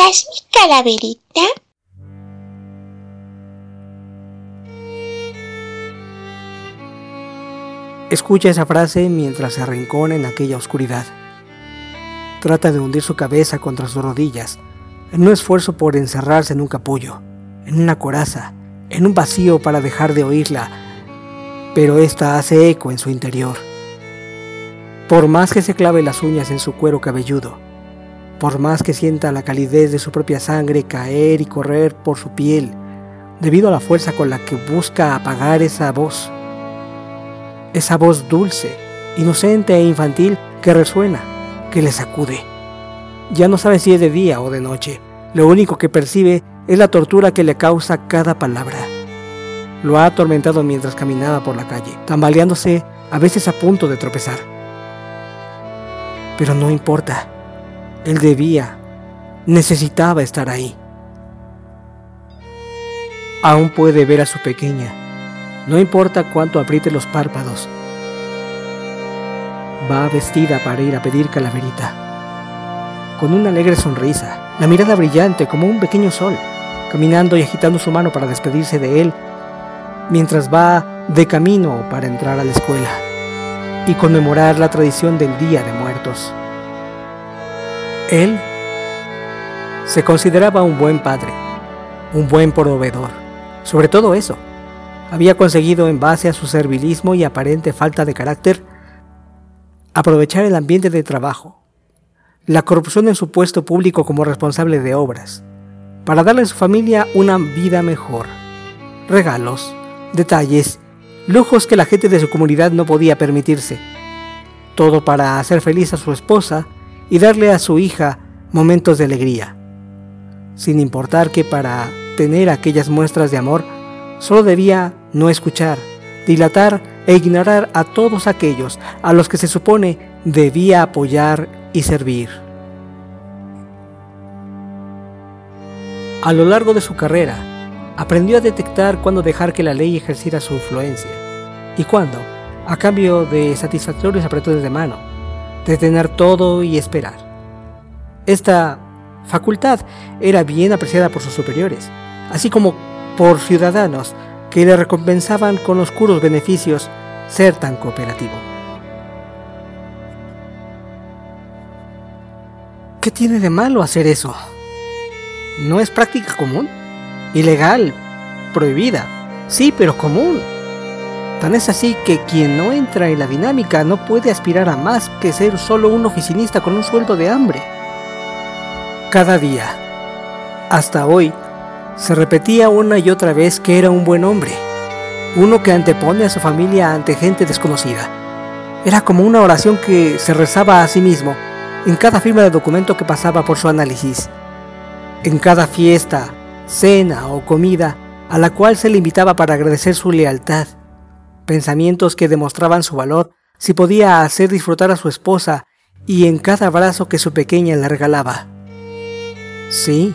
serás mi calaverita? Escucha esa frase mientras se arrincona en aquella oscuridad. Trata de hundir su cabeza contra sus rodillas, en un esfuerzo por encerrarse en un capullo, en una coraza, en un vacío para dejar de oírla, pero esta hace eco en su interior. Por más que se clave las uñas en su cuero cabelludo, por más que sienta la calidez de su propia sangre caer y correr por su piel, debido a la fuerza con la que busca apagar esa voz, esa voz dulce, inocente e infantil que resuena, que le sacude. Ya no sabe si es de día o de noche. Lo único que percibe es la tortura que le causa cada palabra. Lo ha atormentado mientras caminaba por la calle, tambaleándose, a veces a punto de tropezar. Pero no importa. Él debía, necesitaba estar ahí. Aún puede ver a su pequeña, no importa cuánto apriete los párpados. Va vestida para ir a pedir calaverita. Con una alegre sonrisa, la mirada brillante como un pequeño sol, caminando y agitando su mano para despedirse de él, mientras va de camino para entrar a la escuela y conmemorar la tradición del Día de Muertos. Él se consideraba un buen padre, un buen proveedor, sobre todo eso, había conseguido en base a su servilismo y aparente falta de carácter aprovechar el ambiente de trabajo, la corrupción en su puesto público como responsable de obras, para darle a su familia una vida mejor, regalos, detalles, lujos que la gente de su comunidad no podía permitirse, todo para hacer feliz a su esposa y darle a su hija momentos de alegría, sin importar que para tener aquellas muestras de amor solo debía no escuchar, dilatar e ignorar a todos aquellos a los que se supone debía apoyar y servir. A lo largo de su carrera, aprendió a detectar cuándo dejar que la ley ejerciera su influencia y cuándo, a cambio de satisfactorios apretones de mano, detener todo y esperar. Esta facultad era bien apreciada por sus superiores, así como por ciudadanos que le recompensaban con oscuros beneficios ser tan cooperativo. ¿Qué tiene de malo hacer eso? ¿No es práctica común? Ilegal, prohibida, sí, pero común. Tan es así que quien no entra en la dinámica no puede aspirar a más que ser solo un oficinista con un sueldo de hambre. Cada día, hasta hoy, se repetía una y otra vez que era un buen hombre, uno que antepone a su familia ante gente desconocida. Era como una oración que se rezaba a sí mismo en cada firma de documento que pasaba por su análisis, en cada fiesta, cena o comida a la cual se le invitaba para agradecer su lealtad, pensamientos que demostraban su valor si podía hacer disfrutar a su esposa y en cada abrazo que su pequeña le regalaba. Sí,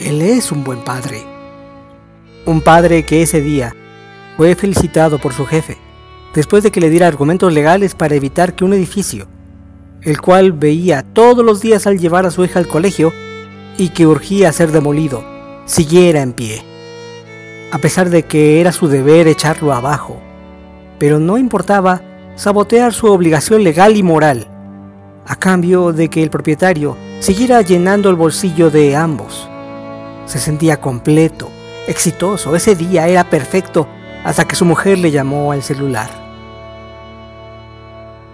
él es un buen padre. Un padre que ese día fue felicitado por su jefe, después de que le diera argumentos legales para evitar que un edificio, el cual veía todos los días al llevar a su hija al colegio y que urgía ser demolido, siguiera en pie, a pesar de que era su deber echarlo abajo. Pero no importaba sabotear su obligación legal y moral, a cambio de que el propietario siguiera llenando el bolsillo de ambos. Se sentía completo, exitoso, ese día era perfecto hasta que su mujer le llamó al celular.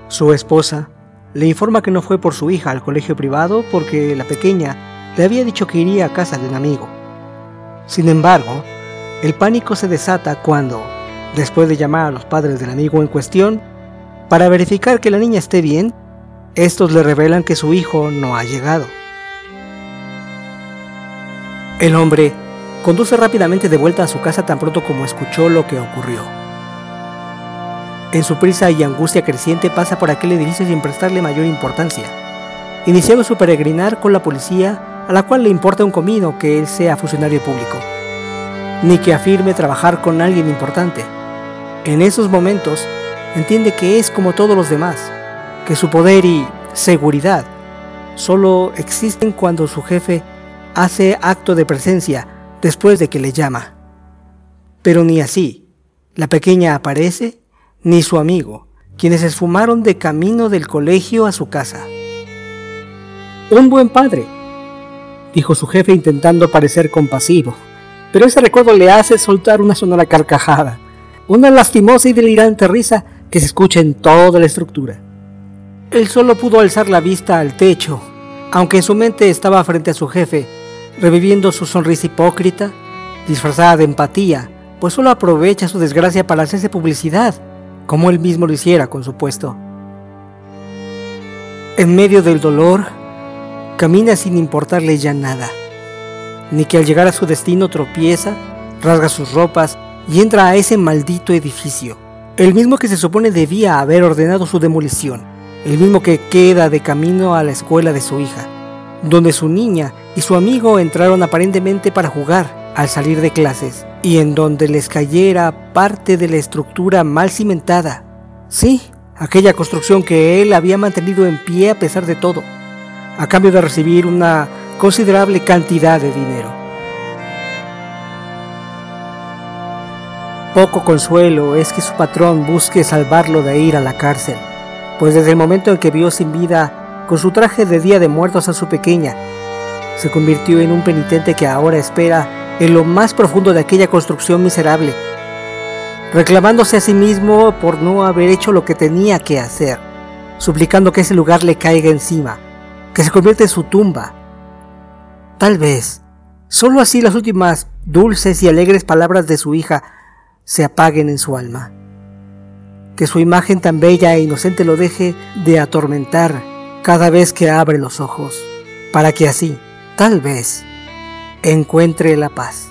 Su esposa le informa que no fue por su hija al colegio privado porque la pequeña le había dicho que iría a casa de un amigo. Sin embargo, el pánico se desata cuando, después de llamar a los padres del amigo en cuestión, para verificar que la niña esté bien, estos le revelan que su hijo no ha llegado. El hombre conduce rápidamente de vuelta a su casa tan pronto como escuchó lo que ocurrió. En su prisa y angustia creciente pasa por aquel edificio sin prestarle mayor importancia, iniciando su peregrinar con la policía a la cual le importa un comino que él sea funcionario público, ni que afirme trabajar con alguien importante. En esos momentos entiende que es como todos los demás, que su poder y seguridad solo existen cuando su jefe hace acto de presencia después de que le llama. Pero ni así, la pequeña aparece, ni su amigo, quienes esfumaron de camino del colegio a su casa. Un buen padre, dijo su jefe intentando parecer compasivo, pero ese recuerdo le hace soltar una sonora carcajada, una lastimosa y delirante risa que se escucha en toda la estructura. Él solo pudo alzar la vista al techo, aunque en su mente estaba frente a su jefe, reviviendo su sonrisa hipócrita, disfrazada de empatía, pues solo aprovecha su desgracia para hacerse publicidad, como él mismo lo hiciera con su puesto. En medio del dolor, camina sin importarle ya nada, ni que al llegar a su destino tropieza, rasga sus ropas y entra a ese maldito edificio, el mismo que se supone debía haber ordenado su demolición el mismo que queda de camino a la escuela de su hija, donde su niña y su amigo entraron aparentemente para jugar al salir de clases, y en donde les cayera parte de la estructura mal cimentada. Sí, aquella construcción que él había mantenido en pie a pesar de todo, a cambio de recibir una considerable cantidad de dinero. Poco consuelo es que su patrón busque salvarlo de ir a la cárcel pues desde el momento en que vio sin vida con su traje de día de muertos a su pequeña, se convirtió en un penitente que ahora espera en lo más profundo de aquella construcción miserable, reclamándose a sí mismo por no haber hecho lo que tenía que hacer, suplicando que ese lugar le caiga encima, que se convierta en su tumba. Tal vez, solo así las últimas dulces y alegres palabras de su hija se apaguen en su alma que su imagen tan bella e inocente lo deje de atormentar cada vez que abre los ojos, para que así, tal vez, encuentre la paz.